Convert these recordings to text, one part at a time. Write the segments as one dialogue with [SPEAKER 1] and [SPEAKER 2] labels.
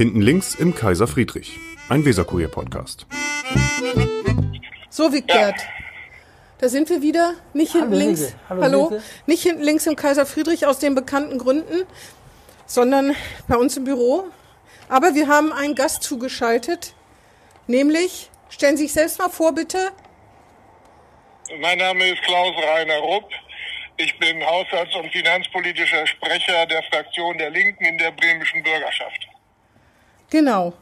[SPEAKER 1] Hinten links im Kaiser Friedrich, ein Weserkurier-Podcast.
[SPEAKER 2] So, Wigbert. Ja. Da sind wir wieder, nicht hinten Hallo, links. Hallo, Hallo. nicht hinten links im Kaiser Friedrich aus den bekannten Gründen, sondern bei uns im Büro. Aber wir haben einen Gast zugeschaltet, nämlich, stellen Sie sich selbst mal vor, bitte.
[SPEAKER 3] Mein Name ist Klaus Rainer Rupp. Ich bin Haushalts- und Finanzpolitischer Sprecher der Fraktion der Linken in der bremischen Bürgerschaft.
[SPEAKER 2] Genau.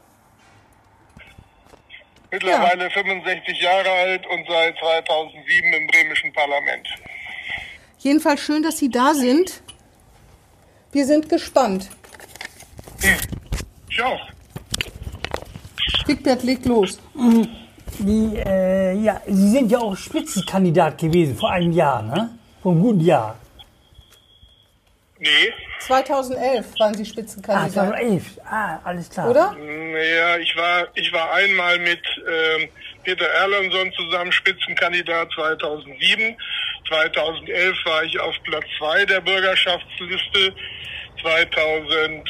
[SPEAKER 3] Mittlerweile ja. 65 Jahre alt und seit 2007 im bremischen Parlament.
[SPEAKER 2] Jedenfalls schön, dass Sie da sind. Wir sind gespannt.
[SPEAKER 3] Hm. Ich auch.
[SPEAKER 2] Wigbert legt los.
[SPEAKER 4] Die, äh, ja, Sie sind ja auch Spitzenkandidat gewesen vor einem Jahr, ne? Vor einem guten Jahr.
[SPEAKER 3] Nee.
[SPEAKER 2] 2011 waren Sie Spitzenkandidat.
[SPEAKER 4] Ah, 2011. Ah, alles klar.
[SPEAKER 2] Oder?
[SPEAKER 3] Naja, ich war, ich war einmal mit ähm, Peter Erlandson zusammen Spitzenkandidat 2007. 2011 war ich auf Platz 2 der Bürgerschaftsliste. 2011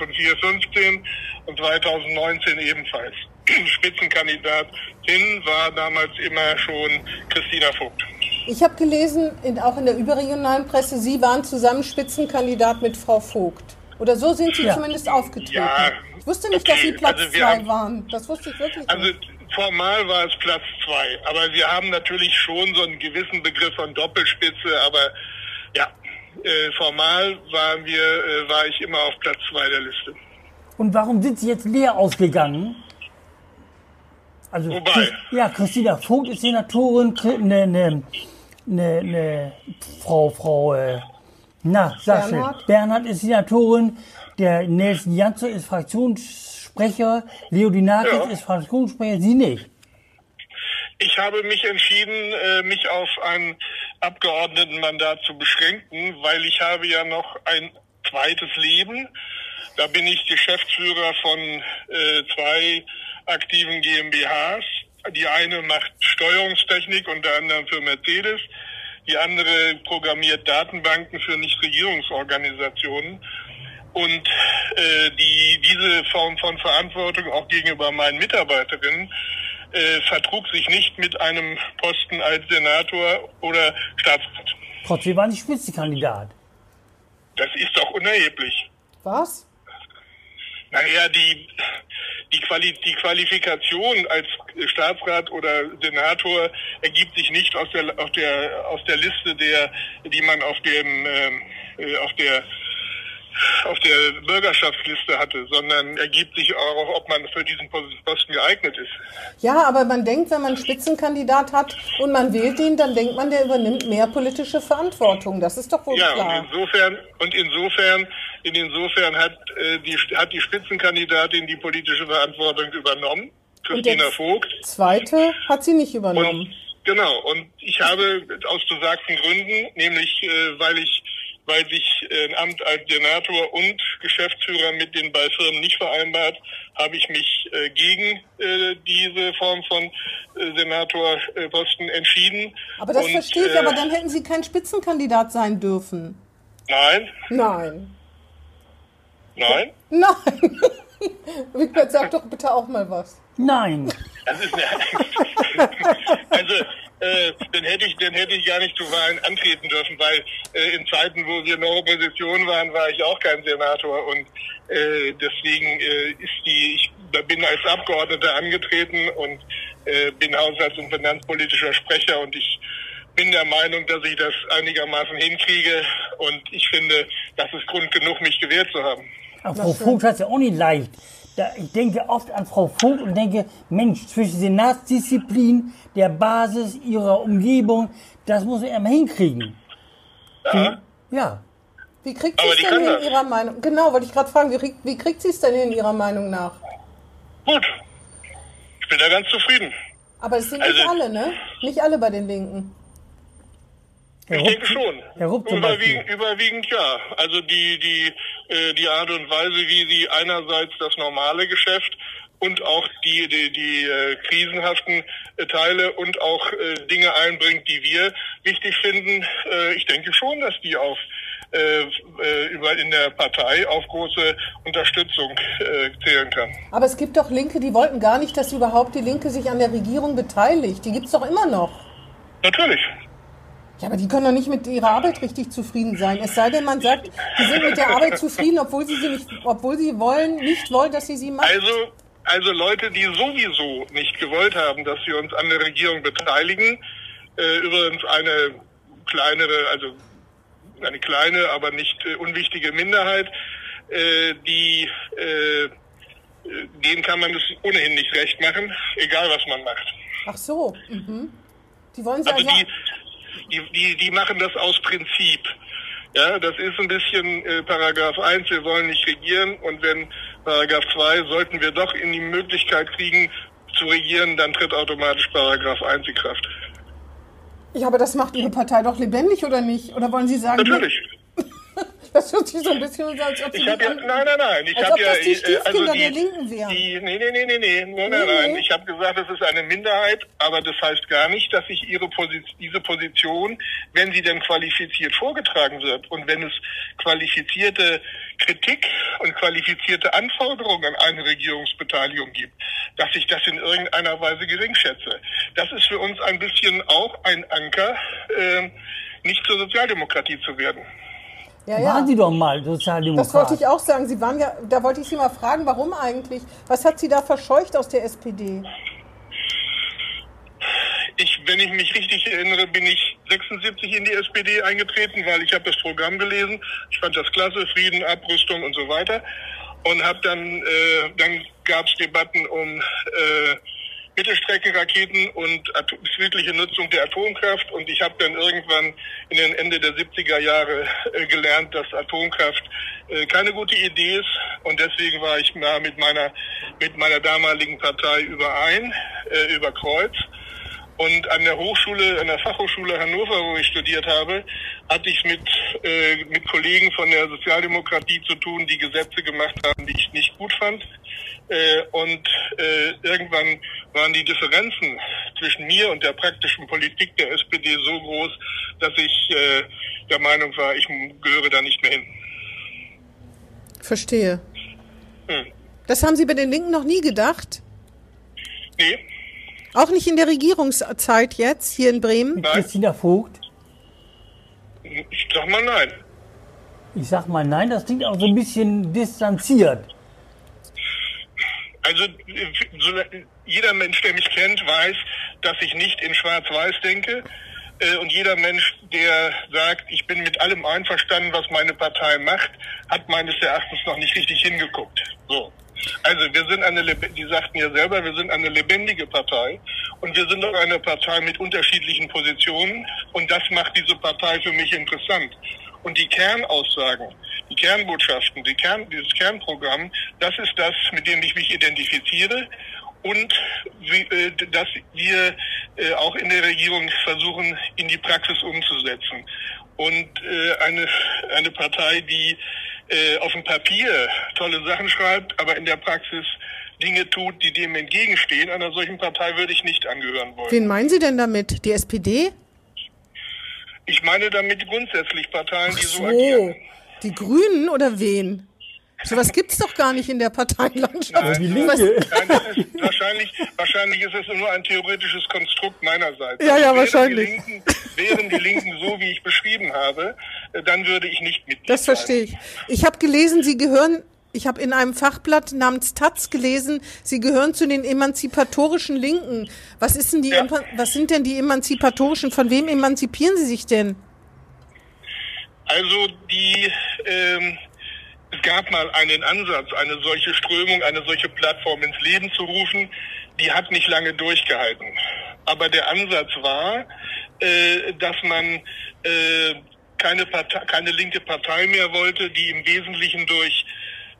[SPEAKER 3] und 4, 15 und 2019 ebenfalls. Spitzenkandidatin war damals immer schon Christina Vogt.
[SPEAKER 2] Ich habe gelesen, in, auch in der überregionalen Presse, Sie waren zusammen Spitzenkandidat mit Frau Vogt. Oder so sind Sie ja. zumindest aufgetreten. Ja, ich wusste nicht, okay. dass Sie Platz also zwei haben, waren. Das wusste ich wirklich
[SPEAKER 3] also nicht. Formal war es Platz zwei, aber wir haben natürlich schon so einen gewissen Begriff von Doppelspitze, aber ja, äh, formal waren wir, äh, war ich immer auf Platz zwei der Liste.
[SPEAKER 4] Und warum sind Sie jetzt leer ausgegangen? Also,
[SPEAKER 3] Wobei?
[SPEAKER 4] Ja, Christina Vogt ist Senatorin, ne, ne, ne, ne, Frau, Frau, äh, na, sag Bernhard. Bernhard ist Senatorin, der Nelson Janzer ist Fraktionssprecher, Leo Dinakis ja. ist Fraktionssprecher, Sie nicht.
[SPEAKER 3] Ich habe mich entschieden, äh, mich auf ein Abgeordnetenmandat zu beschränken, weil ich habe ja noch ein zweites Leben. Da bin ich Geschäftsführer von äh, zwei aktiven GmbHs. Die eine macht Steuerungstechnik, unter anderem für Mercedes. Die andere programmiert Datenbanken für Nichtregierungsorganisationen. Und äh, die, diese Form von Verantwortung auch gegenüber meinen Mitarbeiterinnen äh, vertrug sich nicht mit einem Posten als Senator oder Staatsrat.
[SPEAKER 4] Trotzdem waren Sie Spitzenkandidat.
[SPEAKER 3] Das ist doch unerheblich.
[SPEAKER 2] Was?
[SPEAKER 3] Naja, die, die, Quali die Qualifikation als Staatsrat oder Senator ergibt sich nicht aus der, aus der, aus der Liste der, die man auf dem, ähm, äh, auf der auf der Bürgerschaftsliste hatte, sondern ergibt sich auch, ob man für diesen Posten geeignet ist.
[SPEAKER 2] Ja, aber man denkt, wenn man einen Spitzenkandidat hat und man wählt ihn, dann denkt man, der übernimmt mehr politische Verantwortung. Das ist doch wohl
[SPEAKER 3] ja,
[SPEAKER 2] klar.
[SPEAKER 3] Und insofern, und insofern, in insofern hat, äh, die, hat die Spitzenkandidatin die politische Verantwortung übernommen, Christina Vogt.
[SPEAKER 2] Zweite hat sie nicht übernommen.
[SPEAKER 3] Und, genau, und ich habe aus besagten Gründen, nämlich äh, weil ich weil sich äh, ein Amt als Senator und Geschäftsführer mit den beiden Firmen nicht vereinbart, habe ich mich äh, gegen äh, diese Form von äh, Senatorposten entschieden.
[SPEAKER 2] Aber das und, verstehe ich, aber dann hätten Sie kein Spitzenkandidat sein dürfen.
[SPEAKER 3] Nein.
[SPEAKER 2] Nein.
[SPEAKER 3] Nein?
[SPEAKER 2] Nein. Wigbert, sag doch bitte auch mal was.
[SPEAKER 4] Nein.
[SPEAKER 3] Das ist also äh, dann hätte ich, dann hätte ich gar nicht zu Wahlen antreten dürfen, weil äh, in Zeiten, wo wir der Opposition waren, war ich auch kein Senator und äh, deswegen äh, ist die, ich bin als Abgeordneter angetreten und äh, bin haushalts- und finanzpolitischer Sprecher und ich bin der Meinung, dass ich das einigermaßen hinkriege und ich finde, das ist Grund genug, mich gewählt zu haben.
[SPEAKER 4] Aber Frau Vogt hat es ja auch nicht leicht ich denke oft an Frau Vogt und denke, Mensch, zwischen Senatsdisziplin, der Basis ihrer Umgebung, das muss er immer hinkriegen.
[SPEAKER 3] Ja.
[SPEAKER 4] ja.
[SPEAKER 2] Wie kriegt sie es denn in Ihrer Meinung? Genau, wollte ich gerade fragen, wie, wie kriegt sie es denn in Ihrer Meinung nach?
[SPEAKER 3] Gut. Ich bin da ganz zufrieden.
[SPEAKER 2] Aber es sind also, nicht alle, ne? Nicht alle bei den Linken.
[SPEAKER 3] Ich denke schon. Überwiegend, überwiegend ja. Also die, die, äh, die Art und Weise, wie sie einerseits das normale Geschäft und auch die, die, die äh, krisenhaften äh, Teile und auch äh, Dinge einbringt, die wir wichtig finden. Äh, ich denke schon, dass die auf äh, äh, über in der Partei auf große Unterstützung äh, zählen kann.
[SPEAKER 2] Aber es gibt doch Linke, die wollten gar nicht, dass überhaupt die Linke sich an der Regierung beteiligt. Die gibt es doch immer noch.
[SPEAKER 3] Natürlich.
[SPEAKER 2] Ja, aber die können doch nicht mit ihrer Arbeit richtig zufrieden sein. Es sei denn, man sagt, die sind mit der Arbeit zufrieden, obwohl sie sie nicht, obwohl sie wollen, nicht wollen, dass sie sie machen.
[SPEAKER 3] Also, also Leute, die sowieso nicht gewollt haben, dass wir uns an der Regierung beteiligen, äh, übrigens eine kleinere, also eine kleine, aber nicht äh, unwichtige Minderheit, äh, die äh, denen kann man es ohnehin nicht recht machen, egal was man macht.
[SPEAKER 2] Ach so. Mhm. Die wollen Sie
[SPEAKER 3] also, also die, die, die, die machen das aus Prinzip. Ja, das ist ein bisschen äh, Paragraph 1, wir wollen nicht regieren und wenn Paragraph 2 sollten wir doch in die Möglichkeit kriegen zu regieren, dann tritt automatisch Paragraph 1 in Kraft.
[SPEAKER 2] Ja, aber das macht Ihre Partei doch lebendig, oder nicht? Oder wollen Sie sagen...
[SPEAKER 3] Natürlich.
[SPEAKER 2] Das hört sich so ein bisschen an, als ob Sie
[SPEAKER 3] ich hab ja, Nein, nein, nein. Ich habe ja,
[SPEAKER 2] die äh, also die, der Linken wären.
[SPEAKER 3] Die, nee, nee, nee, nee, nee, nein, nein, nein. Ich habe gesagt, es ist eine Minderheit, aber das heißt gar nicht, dass ich ihre Position, diese Position, wenn sie denn qualifiziert vorgetragen wird und wenn es qualifizierte Kritik und qualifizierte Anforderungen an eine Regierungsbeteiligung gibt, dass ich das in irgendeiner Weise geringschätze. Das ist für uns ein bisschen auch ein Anker, äh, nicht zur Sozialdemokratie zu werden.
[SPEAKER 4] Ja, ja. Waren Sie doch mal Sozialdemokrat.
[SPEAKER 2] Das wollte ich auch sagen. Sie waren ja, da wollte ich Sie mal fragen, warum eigentlich? Was hat Sie da verscheucht aus der SPD?
[SPEAKER 3] Ich, wenn ich mich richtig erinnere, bin ich 76 in die SPD eingetreten, weil ich habe das Programm gelesen. Ich fand das klasse, Frieden, Abrüstung und so weiter. Und habe dann, äh, dann gab es Debatten um äh, Mittelstreckenraketen und friedliche Nutzung der Atomkraft. Und ich habe dann irgendwann in den Ende der 70er Jahre äh, gelernt, dass Atomkraft äh, keine gute Idee ist. Und deswegen war ich mit meiner, mit meiner damaligen Partei überein, äh, über Kreuz. Und an der Hochschule, an der Fachhochschule Hannover, wo ich studiert habe, hatte ich mit, äh, mit Kollegen von der Sozialdemokratie zu tun, die Gesetze gemacht haben, die ich nicht gut fand. Äh, und äh, irgendwann waren die Differenzen zwischen mir und der praktischen Politik der SPD so groß, dass ich äh, der Meinung war, ich gehöre da nicht mehr hin.
[SPEAKER 2] Verstehe. Hm. Das haben Sie bei den Linken noch nie gedacht?
[SPEAKER 3] Nee.
[SPEAKER 2] Auch nicht in der Regierungszeit jetzt hier in Bremen?
[SPEAKER 4] Nein. Christina Vogt?
[SPEAKER 3] Ich sag mal nein.
[SPEAKER 4] Ich sag mal nein, das klingt auch so ein bisschen distanziert.
[SPEAKER 3] Also so, jeder Mensch, der mich kennt, weiß, dass ich nicht in Schwarz-Weiß denke. Äh, und jeder Mensch, der sagt, ich bin mit allem einverstanden, was meine Partei macht, hat meines Erachtens noch nicht richtig hingeguckt. So. Also wir sind eine, die sagten ja selber, wir sind eine lebendige Partei und wir sind auch eine Partei mit unterschiedlichen Positionen und das macht diese Partei für mich interessant. Und die Kernaussagen, die Kernbotschaften, die Kern, dieses Kernprogramm, das ist das, mit dem ich mich identifiziere und äh, dass wir äh, auch in der Regierung versuchen, in die Praxis umzusetzen. Und äh, eine, eine Partei, die äh, auf dem Papier tolle Sachen schreibt, aber in der Praxis Dinge tut, die dem entgegenstehen. Einer solchen Partei würde ich nicht angehören wollen.
[SPEAKER 2] Wen meinen Sie denn damit? Die SPD?
[SPEAKER 3] Ich meine damit grundsätzlich Parteien, die so,
[SPEAKER 2] so
[SPEAKER 3] agieren.
[SPEAKER 2] Die Grünen oder wen? Sowas gibt es doch gar nicht in der Parteienlandschaft.
[SPEAKER 3] Nein, die Linke. Nein, wahrscheinlich, wahrscheinlich ist es nur ein theoretisches Konstrukt meinerseits.
[SPEAKER 2] Ja, ja, wahrscheinlich.
[SPEAKER 3] Die Linken, wären die Linken so, wie ich beschrieben habe, äh, dann würde ich nicht Mitglied
[SPEAKER 2] Das verstehe ich. Ich habe gelesen, Sie gehören, ich habe in einem Fachblatt namens Taz gelesen, Sie gehören zu den emanzipatorischen Linken. Was, ist denn die, ja. was sind denn die emanzipatorischen? Von wem emanzipieren Sie sich denn?
[SPEAKER 3] Also die... Ähm, es gab mal einen Ansatz, eine solche Strömung, eine solche Plattform ins Leben zu rufen, die hat nicht lange durchgehalten. Aber der Ansatz war, äh, dass man äh, keine, Partei, keine linke Partei mehr wollte, die im Wesentlichen durch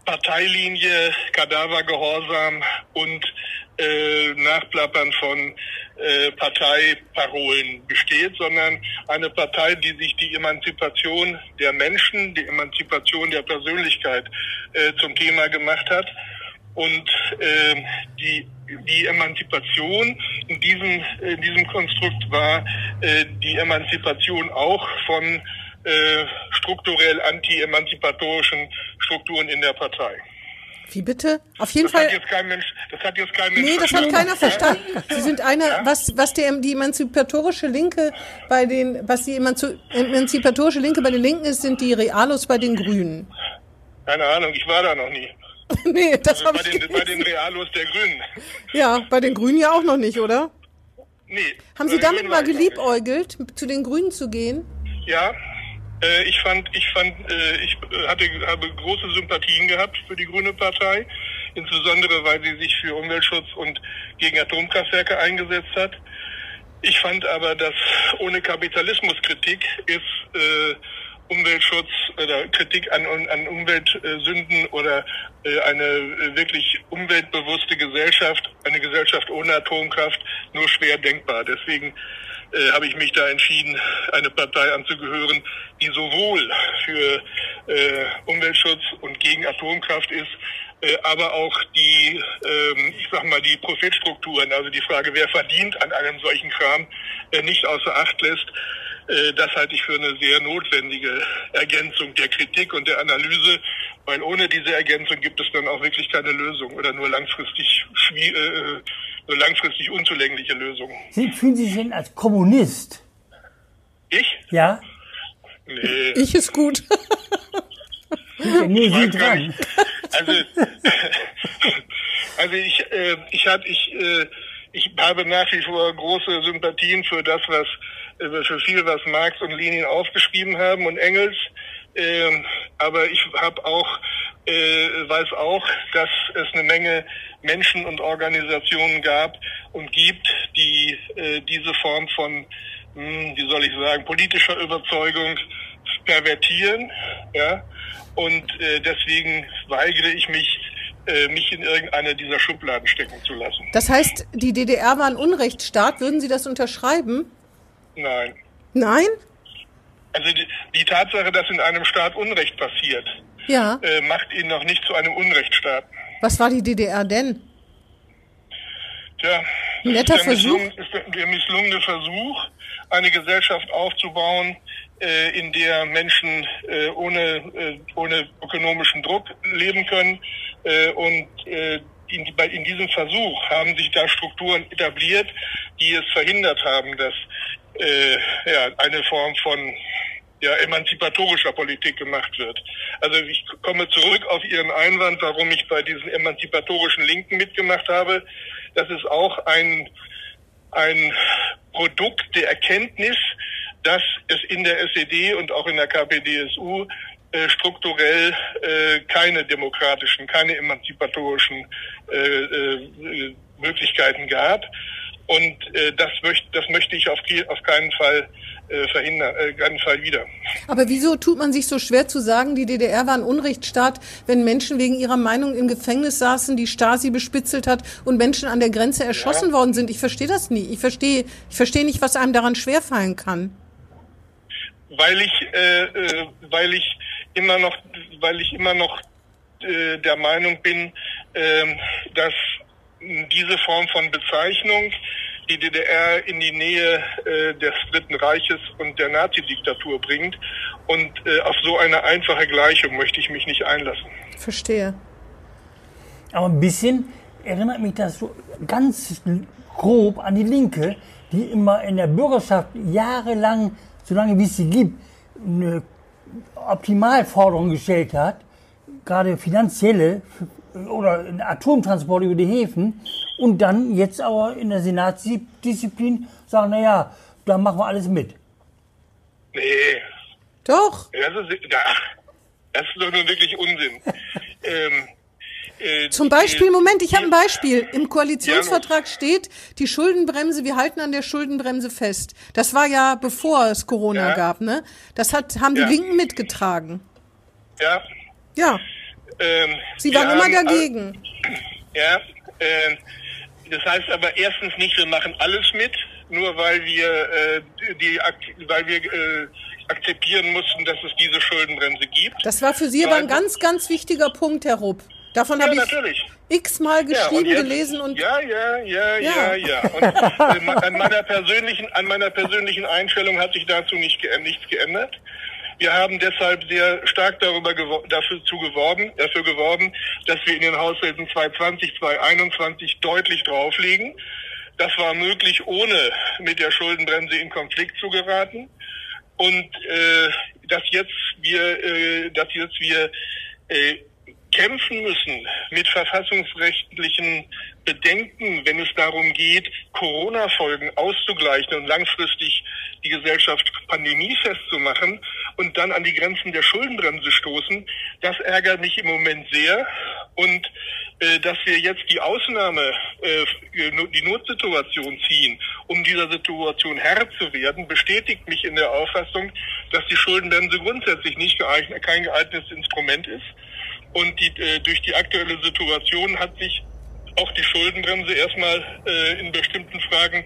[SPEAKER 3] Parteilinie, Kadavergehorsam und äh, Nachplappern von äh, Parteiparolen besteht, sondern eine Partei, die sich die Emanzipation der Menschen, die Emanzipation der Persönlichkeit äh, zum Thema gemacht hat. Und äh, die, die Emanzipation in diesem, in diesem Konstrukt war äh, die Emanzipation auch von äh, strukturell anti-emanzipatorischen Strukturen in der Partei.
[SPEAKER 2] Wie bitte? Auf jeden
[SPEAKER 3] das
[SPEAKER 2] Fall.
[SPEAKER 3] Hat jetzt kein Mensch, das hat jetzt kein Mensch
[SPEAKER 2] Nee, das hat keiner verstanden. Sie sind einer, ja? was, was der, die emanzipatorische Linke bei den, was die emanzipatorische Linke bei den Linken ist, sind die Realos bei den Grünen.
[SPEAKER 3] Keine Ahnung, ich war da noch nie.
[SPEAKER 2] nee, das
[SPEAKER 3] also
[SPEAKER 2] habe
[SPEAKER 3] ich den, Bei den Realos der Grünen.
[SPEAKER 2] Ja, bei den Grünen ja auch noch nicht, oder?
[SPEAKER 3] Nee.
[SPEAKER 2] Haben Sie damit mal geliebäugelt, zu den Grünen zu gehen?
[SPEAKER 3] Ja, äh, ich fand, ich fand, äh, ich hatte, habe große Sympathien gehabt für die Grüne Partei, insbesondere weil sie sich für Umweltschutz und gegen Atomkraftwerke eingesetzt hat. Ich fand aber, dass ohne Kapitalismuskritik ist äh, Umweltschutz oder Kritik an, an Umweltsünden oder äh, eine äh, wirklich umweltbewusste Gesellschaft, eine Gesellschaft ohne Atomkraft nur schwer denkbar. Deswegen äh, habe ich mich da entschieden, eine Partei anzugehören, die sowohl für äh, Umweltschutz und gegen Atomkraft ist, äh, aber auch die, ähm, ich sag mal, die Profitstrukturen, also die Frage, wer verdient an einem solchen Kram, äh, nicht außer Acht lässt. Äh, das halte ich für eine sehr notwendige Ergänzung der Kritik und der Analyse, weil ohne diese Ergänzung gibt es dann auch wirklich keine Lösung oder nur langfristig äh, nur langfristig unzulängliche Lösungen.
[SPEAKER 4] Sie fühlen sich denn als Kommunist?
[SPEAKER 3] Ich?
[SPEAKER 4] Ja.
[SPEAKER 3] Nee.
[SPEAKER 2] Ich ist gut.
[SPEAKER 4] nee, Sie dran.
[SPEAKER 3] Also, also ich, äh, ich, hab, ich, äh, ich habe nach wie vor große Sympathien für das, was äh, für viel, was Marx und Lenin aufgeschrieben haben und Engels. Ähm, aber ich habe auch äh, weiß auch, dass es eine Menge Menschen und Organisationen gab und gibt, die äh, diese Form von, mh, hm, wie soll ich sagen, politischer Überzeugung pervertieren, ja. Und äh, deswegen weigere ich mich, äh, mich in irgendeine dieser Schubladen stecken zu lassen.
[SPEAKER 2] Das heißt, die DDR war ein Unrechtsstaat. Würden Sie das unterschreiben?
[SPEAKER 3] Nein.
[SPEAKER 2] Nein?
[SPEAKER 3] Also die, die Tatsache, dass in einem Staat Unrecht passiert,
[SPEAKER 2] ja.
[SPEAKER 3] äh, macht ihn noch nicht zu einem Unrechtsstaat.
[SPEAKER 2] Was war die DDR denn?
[SPEAKER 3] Tja,
[SPEAKER 2] ein netter
[SPEAKER 3] ist der
[SPEAKER 2] Versuch.
[SPEAKER 3] Ist der, der misslungene Versuch, eine Gesellschaft aufzubauen, äh, in der Menschen äh, ohne, äh, ohne ökonomischen Druck leben können. Äh, und äh, in, in diesem Versuch haben sich da Strukturen etabliert, die es verhindert haben, dass äh, ja, eine Form von ja, emanzipatorischer Politik gemacht wird. Also ich komme zurück auf Ihren Einwand, warum ich bei diesen emanzipatorischen Linken mitgemacht habe. Das ist auch ein, ein Produkt der Erkenntnis, dass es in der SED und auch in der KPDSU äh, strukturell äh, keine demokratischen, keine emanzipatorischen äh, äh, Möglichkeiten gab. Und äh, das, möcht, das möchte ich auf, auf keinen Fall äh, verhindern, äh, keinen Fall wieder.
[SPEAKER 2] Aber wieso tut man sich so schwer zu sagen, die DDR war ein Unrechtsstaat, wenn Menschen wegen ihrer Meinung im Gefängnis saßen, die Stasi bespitzelt hat und Menschen an der Grenze erschossen ja. worden sind? Ich verstehe das nie. Ich verstehe, ich verstehe nicht, was einem daran schwerfallen kann.
[SPEAKER 3] Weil ich, äh, äh, weil ich immer noch, weil ich immer noch äh, der Meinung bin, äh, dass diese Form von Bezeichnung die DDR in die Nähe äh, des Dritten Reiches und der Nazi-Diktatur bringt. Und äh, auf so eine einfache Gleichung möchte ich mich nicht einlassen.
[SPEAKER 2] Verstehe.
[SPEAKER 4] Aber ein bisschen erinnert mich das so ganz grob an die Linke, die immer in der Bürgerschaft jahrelang, solange wie es sie gibt, eine Optimalforderung gestellt hat, gerade finanzielle oder Atomtransport über die Häfen und dann jetzt aber in der Senatsdisziplin sagen, naja, da machen wir alles mit.
[SPEAKER 3] Nee.
[SPEAKER 2] Doch.
[SPEAKER 3] Das ist, das ist doch nun wirklich Unsinn. ähm,
[SPEAKER 2] äh, Zum Beispiel, Moment, ich habe ein Beispiel. Im Koalitionsvertrag steht, die Schuldenbremse, wir halten an der Schuldenbremse fest. Das war ja bevor es Corona ja. gab, ne? Das hat, haben die ja. Linken mitgetragen.
[SPEAKER 3] Ja.
[SPEAKER 2] Ja. Ähm, Sie waren immer haben, dagegen.
[SPEAKER 3] Ja, äh, das heißt aber erstens nicht, wir machen alles mit, nur weil wir äh, die, weil wir äh, akzeptieren mussten, dass es diese Schuldenbremse gibt.
[SPEAKER 2] Das war für Sie aber ein ganz, ganz wichtiger Punkt, Herr Rupp. Davon ja, habe ich natürlich. x-mal geschrieben, ja, jetzt, gelesen und.
[SPEAKER 3] Ja, ja, ja, ja, ja. ja. Und äh, an meiner persönlichen, an meiner persönlichen Einstellung hat sich dazu nicht, nichts geändert. Wir haben deshalb sehr stark darüber dafür zu geworben, dafür geworben, dass wir in den Haushalten 2020, 2021 deutlich drauflegen. Das war möglich, ohne mit der Schuldenbremse in Konflikt zu geraten. Und äh, dass jetzt wir, äh, dass jetzt wir äh, kämpfen müssen mit verfassungsrechtlichen Bedenken, wenn es darum geht, Corona-Folgen auszugleichen und langfristig die Gesellschaft pandemiefest zu machen und dann an die Grenzen der Schuldenbremse stoßen, das ärgert mich im Moment sehr. Und äh, dass wir jetzt die Ausnahme, äh, die Notsituation ziehen, um dieser Situation Herr zu werden, bestätigt mich in der Auffassung, dass die Schuldenbremse grundsätzlich nicht geeignet, kein geeignetes Instrument ist. Und die, äh, durch die aktuelle Situation hat sich auch die Schuldenbremse erstmal äh, in bestimmten Fragen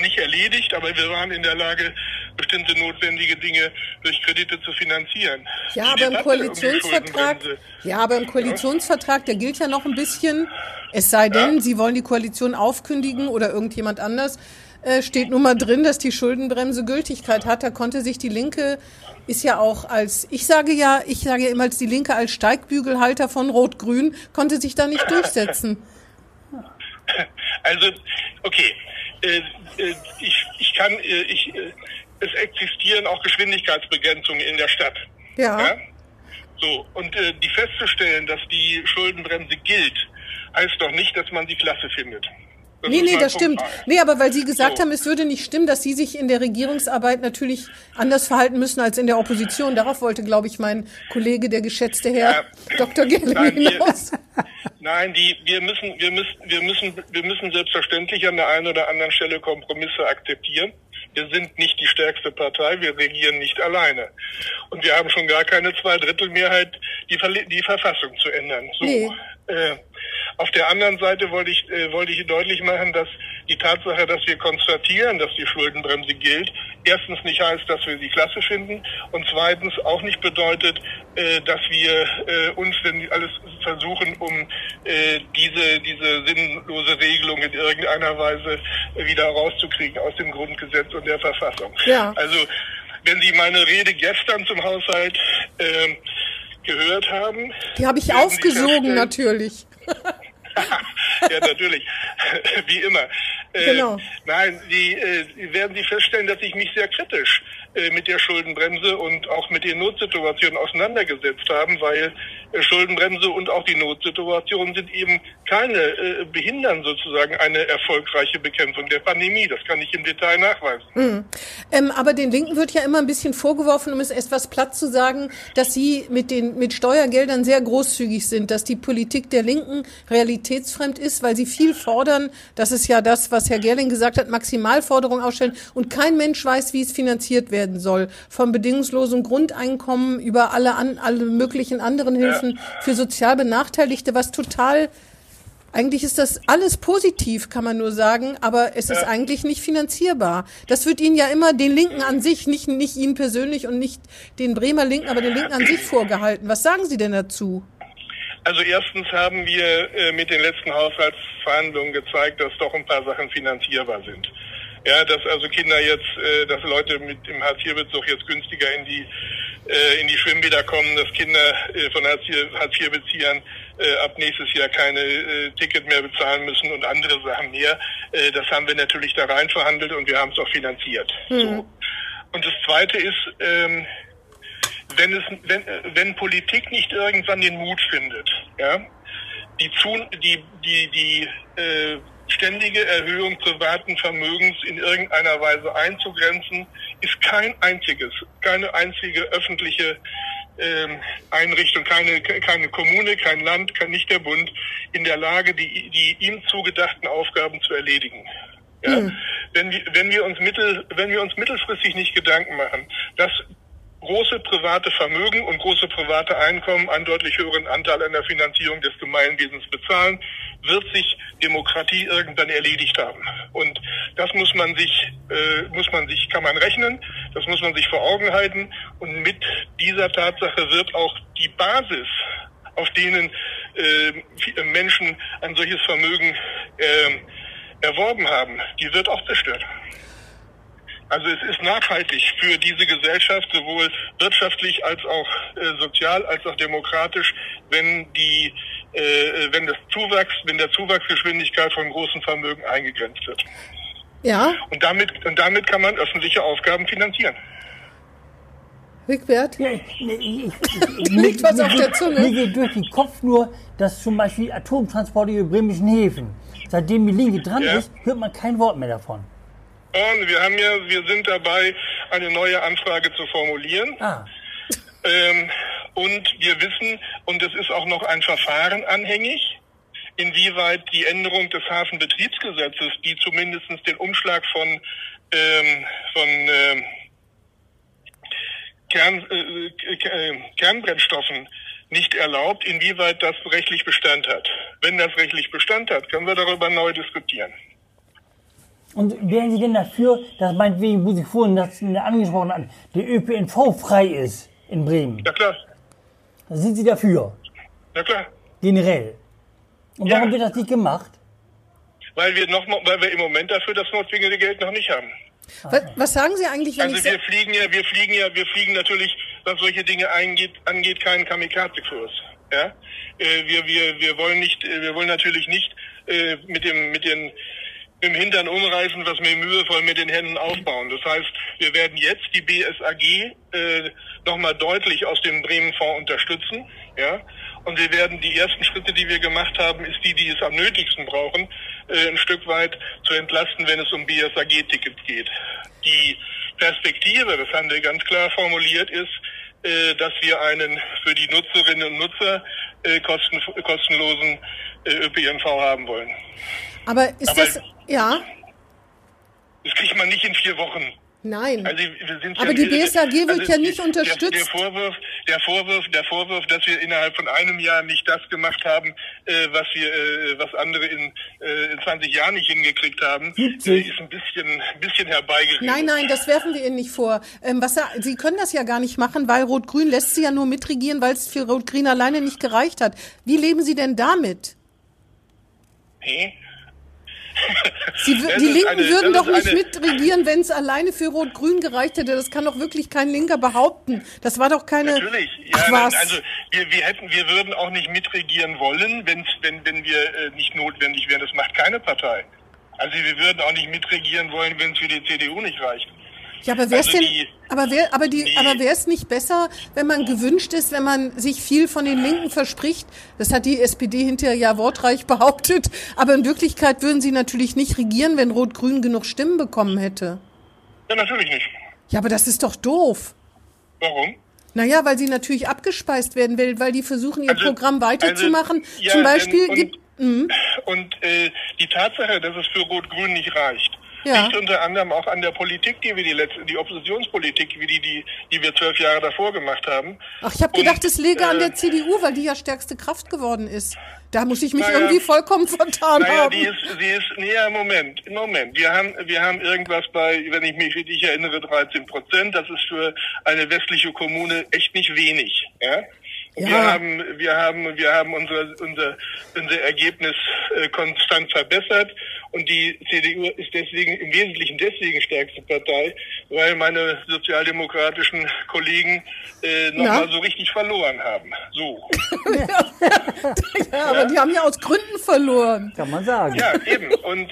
[SPEAKER 3] nicht erledigt, aber wir waren in der Lage, bestimmte notwendige Dinge durch Kredite zu finanzieren.
[SPEAKER 2] Ja, aber im Koalitionsvertrag, um ja, aber im Koalitionsvertrag, der gilt ja noch ein bisschen. Es sei denn, ja. Sie wollen die Koalition aufkündigen oder irgendjemand anders. Äh, steht nun mal drin, dass die Schuldenbremse Gültigkeit hat. Da konnte sich die Linke ist ja auch als, ich sage ja, ich sage ja immer als die Linke als Steigbügelhalter von Rot-Grün, konnte sich da nicht durchsetzen.
[SPEAKER 3] Also, okay. Äh, äh, ich, ich kann, äh, ich, es existieren auch Geschwindigkeitsbegrenzungen in der Stadt.
[SPEAKER 2] Ja. ja?
[SPEAKER 3] So, und die festzustellen, dass die Schuldenbremse gilt, heißt doch nicht, dass man sie klasse findet.
[SPEAKER 2] Das nee, nee, das stimmt. Nee, aber weil Sie gesagt so. haben, es würde nicht stimmen, dass Sie sich in der Regierungsarbeit natürlich anders verhalten müssen als in der Opposition. Darauf wollte, glaube ich, mein Kollege, der geschätzte Herr ja, Dr. Gelling hinaus.
[SPEAKER 3] Nein, die, wir müssen, wir müssen, wir müssen, wir müssen selbstverständlich an der einen oder anderen Stelle Kompromisse akzeptieren. Wir sind nicht die stärkste Partei, wir regieren nicht alleine. Und wir haben schon gar keine Zweidrittelmehrheit, die, die Verfassung zu ändern. So. Nee. Äh, auf der anderen Seite wollte ich, äh, wollte ich deutlich machen, dass die Tatsache, dass wir konstatieren, dass die Schuldenbremse gilt, erstens nicht heißt, dass wir sie klasse finden und zweitens auch nicht bedeutet, äh, dass wir äh, uns denn alles versuchen, um äh, diese, diese sinnlose Regelung in irgendeiner Weise wieder rauszukriegen aus dem Grundgesetz und der Verfassung.
[SPEAKER 2] Ja.
[SPEAKER 3] Also wenn Sie meine Rede gestern zum Haushalt äh, gehört haben.
[SPEAKER 2] Die habe ich aufgesogen, natürlich.
[SPEAKER 3] ja, natürlich. Wie immer.
[SPEAKER 2] Äh, genau.
[SPEAKER 3] nein, die, äh, werden Sie feststellen, dass ich mich sehr kritisch äh, mit der Schuldenbremse und auch mit den Notsituationen auseinandergesetzt haben, weil äh, Schuldenbremse und auch die Notsituation sind eben keine, äh, behindern sozusagen eine erfolgreiche Bekämpfung der Pandemie. Das kann ich im Detail nachweisen.
[SPEAKER 2] Mhm. Ähm, aber den Linken wird ja immer ein bisschen vorgeworfen, um es etwas platt zu sagen, dass sie mit den mit Steuergeldern sehr großzügig sind, dass die Politik der Linken realitätsfremd ist, weil sie viel fordern. Das ist ja das, was Herr Gerling gesagt hat, Maximalforderungen ausstellen und kein Mensch weiß, wie es finanziert werden soll. Vom bedingungslosen Grundeinkommen über alle, an, alle möglichen anderen Hilfen. Ja für sozial Benachteiligte, was total eigentlich ist das alles positiv, kann man nur sagen, aber es ist eigentlich nicht finanzierbar. Das wird Ihnen ja immer den Linken an sich, nicht, nicht Ihnen persönlich und nicht den Bremer Linken, aber den Linken an sich vorgehalten. Was sagen Sie denn dazu?
[SPEAKER 3] Also erstens haben wir äh, mit den letzten Haushaltsverhandlungen gezeigt, dass doch ein paar Sachen finanzierbar sind. Ja, dass also Kinder jetzt, äh, dass Leute mit dem Hartz-IV-Bezug jetzt günstiger in die äh, in die Schwimmbäder kommen, dass Kinder äh, von Hartz-IV-Beziehern äh, ab nächstes Jahr keine äh, Ticket mehr bezahlen müssen und andere Sachen mehr. Äh, das haben wir natürlich da rein verhandelt und wir haben es auch finanziert. Mhm. So. Und das Zweite ist, ähm, wenn es, wenn, wenn Politik nicht irgendwann den Mut findet, ja, die, zu, die, die, die äh, ständige Erhöhung privaten Vermögens in irgendeiner Weise einzugrenzen, ist kein einziges, keine einzige öffentliche ähm, Einrichtung, keine, keine Kommune, kein Land, kein, nicht der Bund in der Lage, die, die ihm zugedachten Aufgaben zu erledigen. Ja? Mhm. Wenn, wir, wenn, wir uns mittel, wenn wir uns mittelfristig nicht Gedanken machen, dass große private Vermögen und große private Einkommen einen deutlich höheren Anteil an der Finanzierung des Gemeinwesens bezahlen, wird sich Demokratie irgendwann erledigt haben. Und das muss man sich, äh, muss man sich, kann man rechnen, das muss man sich vor Augen halten. Und mit dieser Tatsache wird auch die Basis, auf denen äh, Menschen ein solches Vermögen äh, erworben haben, die wird auch zerstört. Also es ist nachhaltig für diese Gesellschaft, sowohl wirtschaftlich als auch äh, sozial als auch demokratisch, wenn die, äh, wenn das Zuwachs, wenn der Zuwachsgeschwindigkeit von großen Vermögen eingegrenzt wird.
[SPEAKER 2] Ja.
[SPEAKER 3] Und damit, und damit kann man öffentliche Aufgaben finanzieren.
[SPEAKER 2] Wigbert?
[SPEAKER 4] Ja,
[SPEAKER 2] Liegt was auf der Zunge?
[SPEAKER 4] Mir geht durch den Kopf nur, dass zum Beispiel Atomtransporte über bremischen Häfen, seitdem die Linie dran
[SPEAKER 3] Ja.
[SPEAKER 4] ist, hört man kein Wort mehr davon.
[SPEAKER 3] Und wir haben ja, wir sind dabei, eine neue Anfrage zu formulieren.
[SPEAKER 4] Ah,
[SPEAKER 3] Ähm, und wir wissen, und es ist auch noch ein Verfahren anhängig, inwieweit die Änderung des Hafenbetriebsgesetzes, die zumindest den Umschlag von, ähm, von ähm, Kern, äh, äh, Kernbrennstoffen nicht erlaubt, inwieweit das rechtlich Bestand hat. Wenn das rechtlich Bestand hat, können wir darüber neu diskutieren.
[SPEAKER 4] Und wären Sie denn dafür, dass meinetwegen, wo Sie vorhin das angesprochen hatten, der ÖPNV frei ist in Bremen?
[SPEAKER 3] Ja klar,
[SPEAKER 4] Sind Sie dafür?
[SPEAKER 3] na klar.
[SPEAKER 4] Generell. Und
[SPEAKER 3] Ja.
[SPEAKER 4] warum wird das nicht gemacht?
[SPEAKER 3] Weil wir noch, weil wir im Moment dafür das notwendige Geld noch nicht haben.
[SPEAKER 2] Was, was sagen Sie eigentlich, wenn
[SPEAKER 3] Also
[SPEAKER 2] ich
[SPEAKER 3] wir fliegen ja, wir fliegen ja, wir fliegen natürlich, was solche Dinge eingeht, angeht, keinen Kamikaze-Kurs. Ja, äh, wir, wir, wir wollen nicht, äh, wir wollen natürlich nicht äh, mit dem, mit den im Hintern umreißen, was wir mühevoll mit den Händen aufbauen. Das heißt, wir werden jetzt die BSAG äh, nochmal deutlich aus dem Bremen-Fonds unterstützen. Ja, und wir werden die ersten Schritte, die wir gemacht haben, ist die, die es am nötigsten brauchen, äh, ein Stück weit zu entlasten, wenn es um BSAG-Tickets geht. Die Perspektive, das haben wir ganz klar formuliert, ist, dass wir einen für die Nutzerinnen und Nutzer äh, kosten, kostenlosen äh, ÖPNV haben wollen.
[SPEAKER 2] aber ist
[SPEAKER 3] aber-
[SPEAKER 2] das, ja,
[SPEAKER 3] Das kriegt man nicht in vier Wochen.
[SPEAKER 2] Nein.
[SPEAKER 3] Also wir sind
[SPEAKER 2] Aber die BSAG wird
[SPEAKER 3] also
[SPEAKER 2] ja nicht
[SPEAKER 3] der-
[SPEAKER 2] unterstützt.
[SPEAKER 3] Der Vorwurf, der Vorwurf, der Vorwurf, dass wir innerhalb von einem Jahr nicht das gemacht haben, äh, was wir, äh, was andere in, äh, in 20 Jahren nicht hingekriegt haben, äh,
[SPEAKER 4] 70.
[SPEAKER 3] ist ein bisschen, ein bisschen herbeigeredet.
[SPEAKER 2] Nein, nein, das werfen wir Ihnen nicht vor. Ähm, was, Sie können das ja gar nicht machen, weil Rot-Grün lässt Sie ja nur mitregieren, weil es für Rot-Grün alleine nicht gereicht hat. Wie leben Sie denn damit?
[SPEAKER 3] Nee.
[SPEAKER 2] Sie, die Linken
[SPEAKER 3] eine-
[SPEAKER 2] würden doch nicht
[SPEAKER 3] eine-
[SPEAKER 2] mitregieren, wenn es alleine für Rot-Grün gereicht hätte. Das kann doch wirklich kein Linker behaupten. Das war doch keine.
[SPEAKER 3] Natürlich. Ja, nein, also wir, wir hätten, wir würden auch nicht mitregieren wollen, wenn's, wenn, wenn wir äh, nicht notwendig wären. Das macht keine Partei. Also wir würden auch nicht mitregieren wollen, wenn es für die CDU nicht reicht.
[SPEAKER 2] Ja, aber wär's
[SPEAKER 3] Also
[SPEAKER 2] denn, aber wär, aber die,
[SPEAKER 3] die-
[SPEAKER 2] aber wäre es nicht besser, wenn man gewünscht ist, wenn man sich viel von den Linken verspricht? Das hat die SPD hinterher ja wortreich behauptet. Aber in Wirklichkeit würden sie natürlich nicht regieren, wenn Rot-Grün genug Stimmen bekommen hätte.
[SPEAKER 3] Ja, natürlich nicht.
[SPEAKER 2] Ja, aber das ist doch doof.
[SPEAKER 3] Warum?
[SPEAKER 2] Naja, weil sie natürlich abgespeist werden, weil, weil die versuchen, ihr
[SPEAKER 3] Also-
[SPEAKER 2] Programm weiterzumachen.
[SPEAKER 3] also, ja,
[SPEAKER 2] Zum Beispiel
[SPEAKER 3] denn-
[SPEAKER 2] gibt,
[SPEAKER 3] und, und äh, die Tatsache, dass es für Rot-Grün nicht reicht,
[SPEAKER 2] Ja.
[SPEAKER 3] liegt unter anderem auch an der Politik, die wir die letzte, die Oppositionspolitik, wie die, die, die wir zwölf Jahre davor gemacht haben.
[SPEAKER 2] ach, ich habe gedacht, es läge an
[SPEAKER 3] äh,
[SPEAKER 2] der CDU, weil die ja stärkste Kraft geworden ist. Da muss ich mich
[SPEAKER 3] Naja.
[SPEAKER 2] irgendwie vollkommen vertan
[SPEAKER 3] Naja,
[SPEAKER 2] haben.
[SPEAKER 3] die ist, die ist, nee, ja, Moment, Moment. Wir haben, wir haben irgendwas bei, wenn ich mich richtig erinnere, 13 Prozent. Das ist für eine westliche Kommune echt nicht wenig, ja. Und Wir
[SPEAKER 2] Ja.
[SPEAKER 3] haben, wir haben, wir haben unser, unser, unser Ergebnis äh, konstant verbessert und die CDU ist deswegen im Wesentlichen deswegen stärkste Partei, weil meine sozialdemokratischen Kollegen äh, nochmal so richtig verloren haben. So.
[SPEAKER 2] ja, aber die haben ja aus Gründen verloren.
[SPEAKER 4] Kann man sagen.
[SPEAKER 3] Ja, eben. Und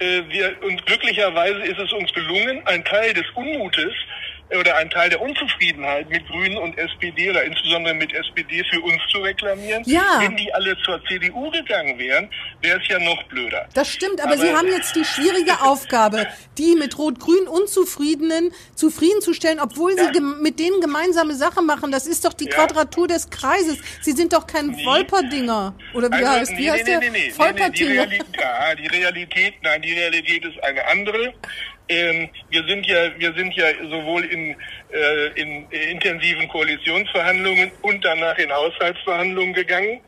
[SPEAKER 3] äh, wir und glücklicherweise ist es uns gelungen, einen Teil des Unmutes äh, oder einen Teil der Unzufriedenheit mit Grünen und SPD oder insbesondere mit SPD für uns zu reklamieren.
[SPEAKER 2] Ja.
[SPEAKER 3] Wenn die alle zur CDU gegangen wären, wäre es ja noch blöder.
[SPEAKER 2] Das stimmt, aber,
[SPEAKER 3] Aber-
[SPEAKER 2] Sie haben jetzt die schwierige Aufgabe, die mit Rot-Grün Unzufriedenen zufriedenzustellen, obwohl Sie
[SPEAKER 3] Ja.
[SPEAKER 2] gem- mit denen gemeinsame Sache machen. Das ist doch die
[SPEAKER 3] Ja.
[SPEAKER 2] Quadratur des Kreises. Sie sind doch kein Volperdinger. Oder wie heißt, wie heißt der?
[SPEAKER 3] nee, nee, nee, die. Realität, ja, die Realität, nein, die Realität ist eine andere. Ähm, wir sind ja, wir sind ja sowohl in, äh, in äh, intensiven Koalitionsverhandlungen und danach in Haushaltsverhandlungen gegangen.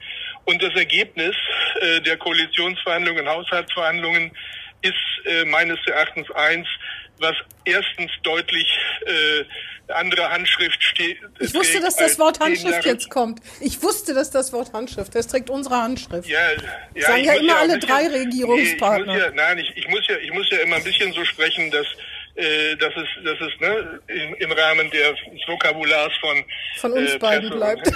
[SPEAKER 3] Und das Ergebnis äh, der Koalitionsverhandlungen, Haushaltsverhandlungen ist äh, meines Erachtens eins, was erstens deutlich äh, andere Handschrift steht.
[SPEAKER 2] Ich wusste, dass das Wort Handschrift jetzt kommt. Ich wusste, dass das Wort Handschrift, das trägt unsere Handschrift.
[SPEAKER 3] Ja, ja,
[SPEAKER 2] Sagen ja immer
[SPEAKER 3] auch
[SPEAKER 2] alle
[SPEAKER 3] bisschen-
[SPEAKER 2] drei Regierungspartner.
[SPEAKER 3] Nee, ich ja, nein, ich, ich muss ja, ich muss ja immer ein bisschen so sprechen, dass äh, dass es, dass es ne, im, im Rahmen des Vokabulars von
[SPEAKER 2] von uns äh, beiden bleibt.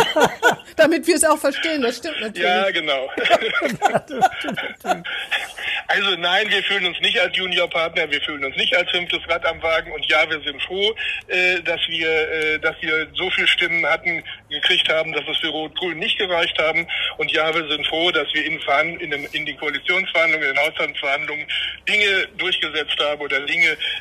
[SPEAKER 2] Damit wir es auch verstehen, das stimmt natürlich.
[SPEAKER 3] Ja, genau. also nein, wir fühlen uns nicht als Juniorpartner, wir fühlen uns nicht als fünftes Rad am Wagen und ja, wir sind froh, äh, dass wir, äh, dass wir so viele Stimmen hatten, gekriegt haben, dass es für Rot-Grün nicht gereicht haben und ja, wir sind froh, dass wir in, Verhand in, den, in den Koalitionsverhandlungen, in den Haushaltsverhandlungen Dinge durchgesetzt haben oder Dinge,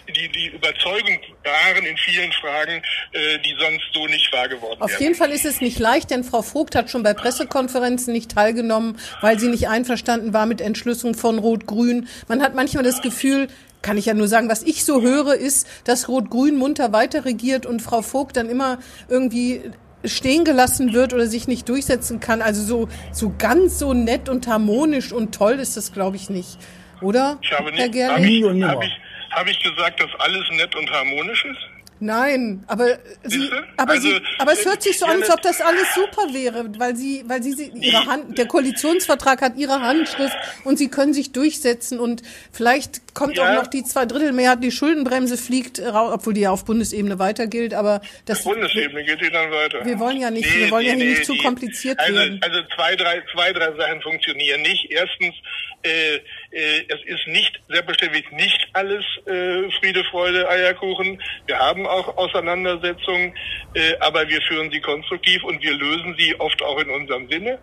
[SPEAKER 3] die die Überzeugung waren in vielen Fragen, äh, die sonst so nicht wahr geworden
[SPEAKER 2] Auf wären. jeden Fall ist es nicht leicht, denn Frau Vogt hat schon bei Pressekonferenzen nicht teilgenommen, weil sie nicht einverstanden war mit Entschlüsselung von Rot-Grün. Man hat manchmal das Gefühl, kann ich ja nur sagen, was ich so höre, ist, dass Rot-Grün munter weiter regiert und Frau Vogt dann immer irgendwie stehen gelassen wird oder sich nicht durchsetzen kann. Also so, so ganz so nett und harmonisch und toll ist das, glaube ich, nicht. Oder,
[SPEAKER 3] ich habe nicht, Herr Gerling? Habe ich, hab ich, hab ich gesagt, dass alles nett und harmonisch ist?
[SPEAKER 2] Nein, aber sie, aber also, sie, aber es hört sich so an, als ob das alles super wäre, weil sie, weil sie, sie ihre Hand, der Koalitionsvertrag hat ihre Handschrift und sie können sich durchsetzen und vielleicht kommt ja. auch noch die Zweidrittelmehrheit, die Schuldenbremse fliegt, obwohl die ja auf Bundesebene weiter gilt, aber das.
[SPEAKER 3] Auf Bundesebene geht die dann weiter.
[SPEAKER 2] Wir wollen ja nicht, nee, wir wollen nee, ja nee, nicht zu kompliziert
[SPEAKER 3] also,
[SPEAKER 2] werden.
[SPEAKER 3] Also zwei, drei, zwei, drei Sachen funktionieren nicht. Erstens, äh, äh, es ist nicht, selbstverständlich nicht alles äh, Friede, Freude, Eierkuchen. Wir haben auch Auseinandersetzungen, äh, aber wir führen sie konstruktiv und wir lösen sie oft auch in unserem Sinne.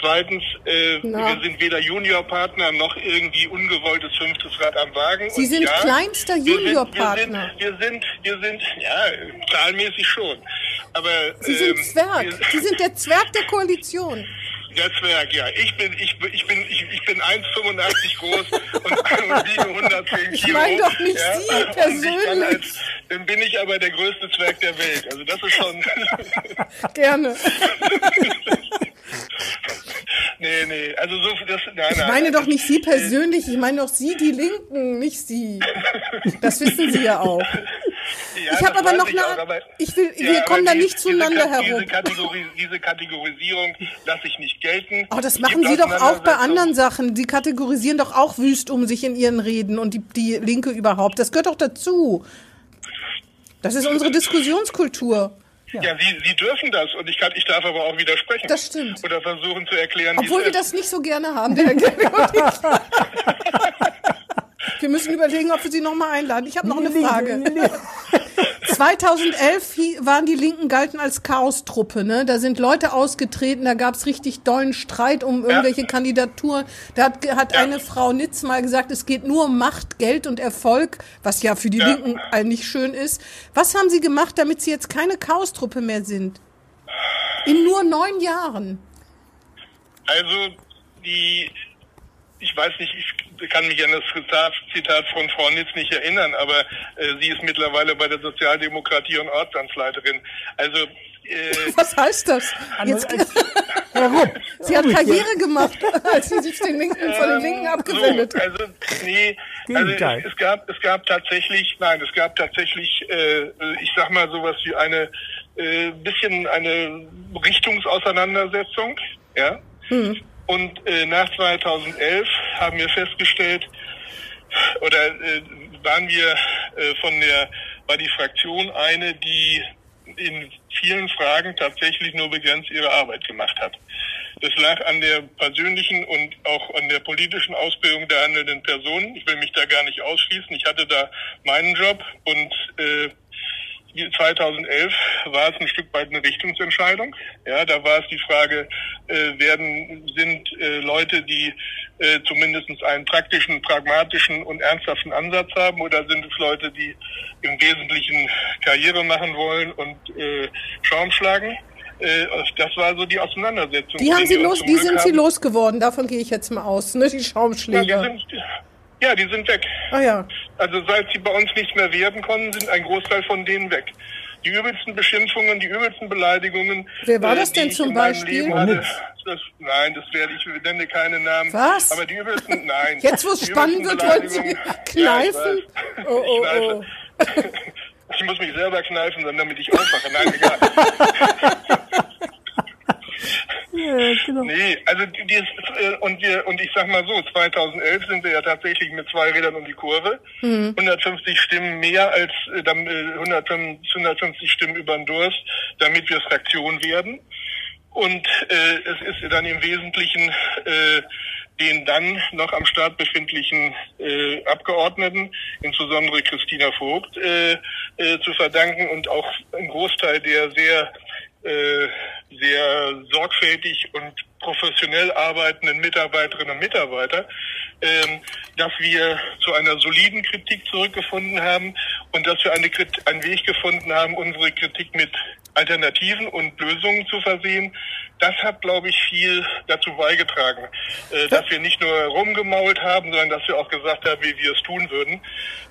[SPEAKER 3] Zweitens, äh, wir sind weder Juniorpartner noch irgendwie ungewolltes fünftes Rad am Wagen.
[SPEAKER 2] Sie und sind ja, kleinster Juniorpartner.
[SPEAKER 3] Wir, wir, sind, wir sind, ja, zahlmäßig schon. Aber
[SPEAKER 2] Sie sind ähm, Zwerg. Sie sind der Zwerg der Koalition.
[SPEAKER 3] Der Zwerg, ja. Ich bin, ich, ich bin, ich, ich bin 1,85 groß und, und wiege 110 Kilo.
[SPEAKER 2] Ich meine doch nicht ja? Sie persönlich.
[SPEAKER 3] Dann, als, dann, bin ich aber der größte Zwerg der Welt. Also das ist schon.
[SPEAKER 2] Gerne.
[SPEAKER 3] nee, nee. Also so das. Nein,
[SPEAKER 2] ich meine nein, doch nicht Sie persönlich. Ich meine doch Sie, die Linken, nicht Sie. Das wissen Sie ja auch. Ja, ich habe aber noch eine. Auch, ich will, ja, wir kommen da nicht zueinander
[SPEAKER 3] diese,
[SPEAKER 2] herum.
[SPEAKER 3] Diese, Kategori diese Kategorisierung lasse ich nicht gelten.
[SPEAKER 2] Oh, das machen Sie doch auch bei anderen Sachen. Sie kategorisieren doch auch wüst um sich in Ihren Reden und die, die Linke überhaupt. Das gehört doch dazu. Das ist unsere Diskussionskultur.
[SPEAKER 3] Ja, ja Sie, Sie dürfen das und ich, kann, ich darf aber auch widersprechen.
[SPEAKER 2] Das stimmt.
[SPEAKER 3] Oder versuchen zu erklären,
[SPEAKER 2] Obwohl wir das nicht so gerne haben, der Wir müssen überlegen, ob wir sie nochmal einladen. Ich habe noch eine Frage. 2011 waren die Linken galten als Chaostruppe. Ne? Da sind Leute ausgetreten, da gab es richtig dollen Streit um irgendwelche ja. Kandidaturen. Da hat, hat ja. eine Frau Nitz mal gesagt, es geht nur um Macht, Geld und Erfolg, was ja für die ja. Linken nicht schön ist. Was haben sie gemacht, damit sie jetzt keine Chaostruppe mehr sind? In nur neun Jahren.
[SPEAKER 3] Also die ich weiß nicht, ich kann mich an das Zitat von Frau Nitz nicht erinnern, aber äh, sie ist mittlerweile bei der Sozialdemokratie und Ortsamtsleiterin. Also
[SPEAKER 2] äh, Was heißt das? Jetzt, Warum? Sie hat Karriere gemacht, als sie sich den Linken, von den Linken ähm, abgewendet
[SPEAKER 3] so, Also, nee, also es, es, gab, es gab tatsächlich, nein, es gab tatsächlich, äh, ich sag mal sowas wie eine äh, bisschen eine Richtungsauseinandersetzung, ja. Hm. Und äh, nach 2011 haben wir festgestellt, oder äh, waren wir äh, von der, war die Fraktion eine, die in vielen Fragen tatsächlich nur begrenzt ihre Arbeit gemacht hat. Das lag an der persönlichen und auch an der politischen Ausbildung der handelnden Personen. Ich will mich da gar nicht ausschließen. Ich hatte da meinen Job und äh, 2011 war es ein Stück weit eine Richtungsentscheidung. Ja, da war es die Frage, äh, werden sind äh, Leute, die äh, zumindest einen praktischen, pragmatischen und ernsthaften Ansatz haben, oder sind es Leute, die im Wesentlichen Karriere machen wollen und äh, Schaum schlagen? Äh, das war so die Auseinandersetzung.
[SPEAKER 2] Die haben Sie los, die sind. Sie losgeworden. Davon gehe ich jetzt mal aus. Ne, die Schaumschläger. Ja, die sind,
[SPEAKER 3] ja, die sind weg.
[SPEAKER 2] Ah ja.
[SPEAKER 3] Also seit sie bei uns nichts mehr werden konnten, sind ein Großteil von denen weg. Die übelsten Beschimpfungen, die übelsten Beleidigungen.
[SPEAKER 2] Wer war das äh, denn zum Beispiel?
[SPEAKER 3] Hatte, das, nein, das werde ich nenne keine Namen.
[SPEAKER 2] Was?
[SPEAKER 3] Aber die übelsten, nein.
[SPEAKER 2] Jetzt, wo es spannend wird, wollen Sie kneifen? Ja, oh, oh, oh.
[SPEAKER 3] Ich muss mich selber kneifen, damit ich aufwache. Nein, egal. Ja, genau. Nee, also die, äh, und wir und ich sag mal so, 2011 sind wir ja tatsächlich mit zwei Rädern um die Kurve, mhm. 150 Stimmen mehr als äh, 150 Stimmen über den Durst, damit wir Fraktion werden. Und äh, es ist dann im Wesentlichen äh, den dann noch am Start befindlichen äh, Abgeordneten, insbesondere Christina Vogt, äh, äh, zu verdanken und auch ein Großteil der sehr äh, sehr sorgfältig und professionell arbeitenden Mitarbeiterinnen und Mitarbeiter, ähm, dass wir zu einer soliden Kritik zurückgefunden haben und dass wir eine, einen Weg gefunden haben, unsere Kritik mit Alternativen und Lösungen zu versehen. Das hat, glaube ich, viel dazu beigetragen, äh, dass wir nicht nur rumgemault haben, sondern dass wir auch gesagt haben, wie wir es tun würden.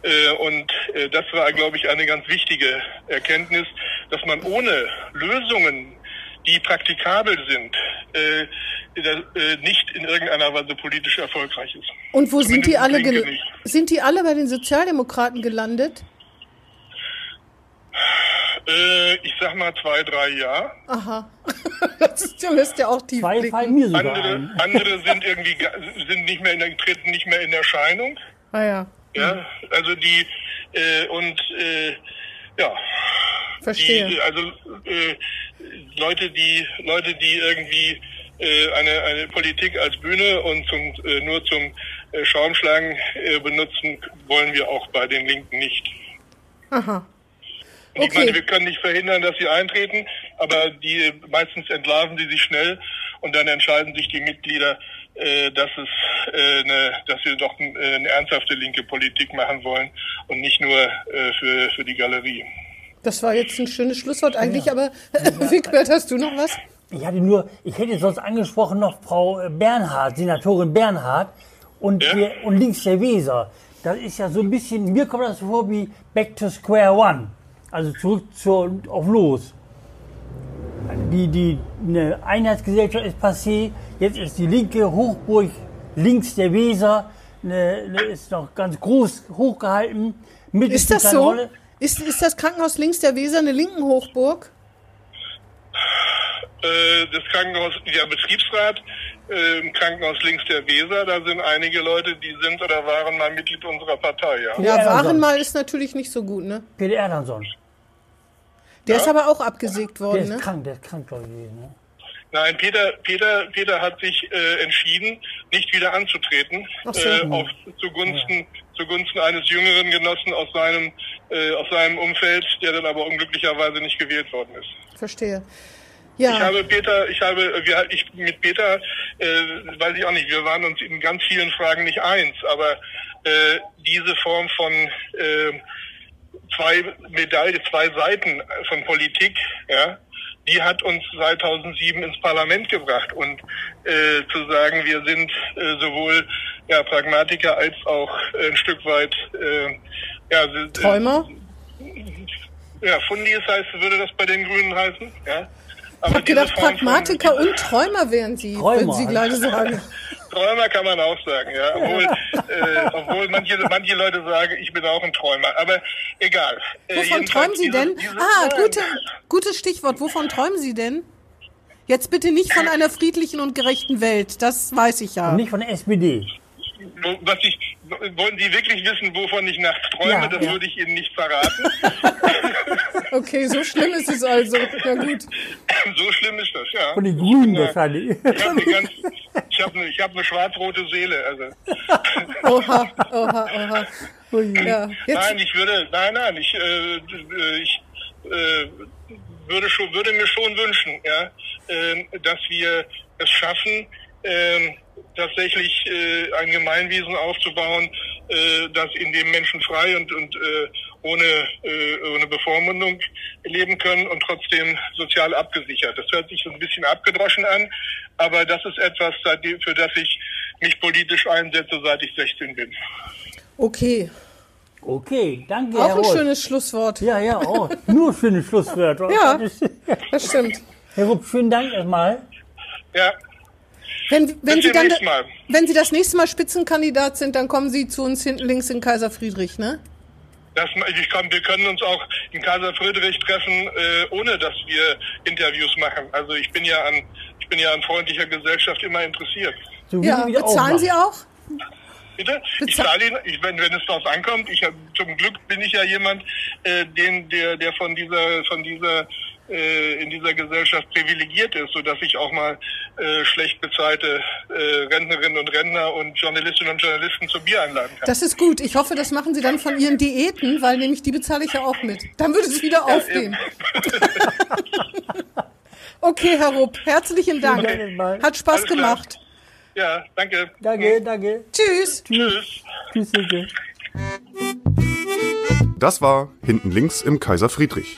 [SPEAKER 3] Äh, und äh, das war, glaube ich, eine ganz wichtige Erkenntnis, dass man ohne Lösungen die praktikabel sind, äh, äh, nicht in irgendeiner Weise politisch erfolgreich ist.
[SPEAKER 2] Und wo sind die alle sind die alle bei den Sozialdemokraten gelandet?
[SPEAKER 3] Äh, ich sag mal zwei, drei Jahre.
[SPEAKER 2] Aha. das ist, ja, müsst ja auch tief
[SPEAKER 4] zwei blicken. Mir sogar
[SPEAKER 3] andere, andere sind irgendwie sind nicht mehr in der, treten nicht mehr in Erscheinung.
[SPEAKER 2] Ah ja.
[SPEAKER 3] Ja, also die äh, und äh, ja.
[SPEAKER 2] Verstehe.
[SPEAKER 3] Die, also äh, Leute, die Leute, die irgendwie äh, eine, eine Politik als Bühne und zum, äh, nur zum äh, Schaumschlagen äh, benutzen, wollen wir auch bei den Linken nicht.
[SPEAKER 2] Aha.
[SPEAKER 3] Okay. Ich meine, wir können nicht verhindern, dass sie eintreten, aber die meistens entlarven sie sich schnell und dann entscheiden sich die Mitglieder, äh, dass es äh, eine, dass wir doch äh, eine ernsthafte linke Politik machen wollen und nicht nur äh, für, für die Galerie.
[SPEAKER 2] Das war jetzt ein schönes Schlusswort eigentlich, ja. aber ja. Wigbert, hast du noch was?
[SPEAKER 4] Ich hatte nur, ich hätte sonst angesprochen noch Frau Bernhard, Senatorin Bernhard und, ja. und links der Weser. Das ist ja so ein bisschen, mir kommt das vor wie Back to Square One. Also zurück zur, auf Los. Die, die eine Einheitsgesellschaft ist passé, jetzt ist die linke Hochburg links der Weser, eine, eine ist noch ganz groß hochgehalten.
[SPEAKER 2] Mitte ist das so? Rolle. Ist, ist das Krankenhaus links der Weser eine linken Hochburg?
[SPEAKER 3] Äh, das Krankenhaus, der Betriebsrat äh, im Krankenhaus links der Weser, da sind einige Leute, die sind oder waren mal Mitglied unserer Partei, ja.
[SPEAKER 2] Ja, waren mal ist natürlich nicht so gut, ne?
[SPEAKER 4] Peter Erlandson.
[SPEAKER 2] Der ja? ist aber auch abgesägt worden,
[SPEAKER 4] der ist
[SPEAKER 2] ne?
[SPEAKER 4] krank, der ist krank, glaube ich, ne?
[SPEAKER 3] Nein, Peter, Peter, Peter hat sich äh, entschieden, nicht wieder anzutreten, so. äh, auf, zugunsten, ja. zugunsten eines jüngeren Genossen aus seinem, äh, aus seinem Umfeld, der dann aber unglücklicherweise nicht gewählt worden ist.
[SPEAKER 2] Verstehe. Ja.
[SPEAKER 3] Ich habe Peter, ich habe, wir, ich mit Peter, äh, weiß ich auch nicht, wir waren uns in ganz vielen Fragen nicht eins, aber äh, diese Form von äh, zwei Medaille, zwei Seiten von Politik, ja, die hat uns 2007 ins Parlament gebracht und äh, zu sagen, wir sind äh, sowohl ja, Pragmatiker als auch äh, ein Stück weit äh, ja,
[SPEAKER 2] Träumer.
[SPEAKER 3] Äh, ja, Fundis heißt, würde das bei den Grünen heißen, ja.
[SPEAKER 2] Ich habe gedacht, Pragmatiker und Träumer wären Sie, Träumer. würden Sie gleich sagen.
[SPEAKER 3] Träumer kann man auch sagen, ja. Obwohl, äh, obwohl manche, manche Leute sagen, ich bin auch ein Träumer. Aber egal.
[SPEAKER 2] Äh, Wovon träumen Sie denn? Diese, ah, gute, gutes Stichwort. Wovon träumen Sie denn? Jetzt bitte nicht von einer friedlichen und gerechten Welt. Das weiß ich ja.
[SPEAKER 4] Und nicht von der SPD.
[SPEAKER 3] Was ich, wollen Sie wirklich wissen, wovon ich nachts träume? Ja, das ja. würde ich Ihnen nicht verraten.
[SPEAKER 2] okay, so schlimm ist es also. Ja gut.
[SPEAKER 3] So schlimm ist das, ja.
[SPEAKER 4] Von den Grünen wahrscheinlich.
[SPEAKER 3] Ich habe eine, hab eine, hab eine schwarz-rote Seele. Also.
[SPEAKER 2] Oha, oha, oha.
[SPEAKER 3] Ja, nein, ich würde, nein, nein, ich, äh, ich äh, würde, schon, würde mir schon wünschen, ja, äh, dass wir es schaffen, äh, tatsächlich äh, ein Gemeinwesen aufzubauen, äh, das in dem Menschen frei und, und äh, ohne, äh, ohne Bevormundung leben können und trotzdem sozial abgesichert. Das hört sich so ein bisschen abgedroschen an, aber das ist etwas, für das ich mich politisch einsetze, seit ich 16 bin.
[SPEAKER 2] Okay.
[SPEAKER 4] Okay, danke.
[SPEAKER 2] Auch Herr ein Roth. schönes Schlusswort.
[SPEAKER 4] Ja, ja, auch. Nur schöne Schlusswörter.
[SPEAKER 2] ja, das stimmt.
[SPEAKER 4] Herr Rupp, vielen Dank erstmal.
[SPEAKER 3] Ja,
[SPEAKER 2] wenn, wenn, Sie dann, wenn Sie das nächste Mal Spitzenkandidat sind, dann kommen Sie zu uns hinten links in Kaiser Friedrich, ne?
[SPEAKER 3] Das, ich kann, wir können uns auch in Kaiser Friedrich treffen, äh, ohne dass wir Interviews machen. Also ich bin ja an Ich bin ja an freundlicher Gesellschaft immer interessiert.
[SPEAKER 2] So ja, bezahlen Sie auch?
[SPEAKER 3] Bitte? Ich zahle ihn, ich, wenn, wenn es darauf ankommt. Ich hab, zum Glück bin ich ja jemand, äh, den, der, der von dieser, von dieser äh, in dieser Gesellschaft privilegiert ist, sodass ich auch mal äh, schlecht bezahlte äh, Rentnerinnen und Rentner und Journalistinnen und Journalisten zu Bier einladen kann.
[SPEAKER 2] Das ist gut. Ich hoffe, das machen Sie dann von Ihren Diäten, weil nämlich die bezahle ich ja auch mit. Dann würde es wieder ja, aufgehen. okay, Herr Rupp, herzlichen Dank. Hat Spaß gemacht.
[SPEAKER 3] Ja, danke.
[SPEAKER 4] Danke, danke.
[SPEAKER 2] Tschüss.
[SPEAKER 3] Tschüss. Tschüss. Tschüss.
[SPEAKER 1] Das war Hinten links im Kaiser Friedrich,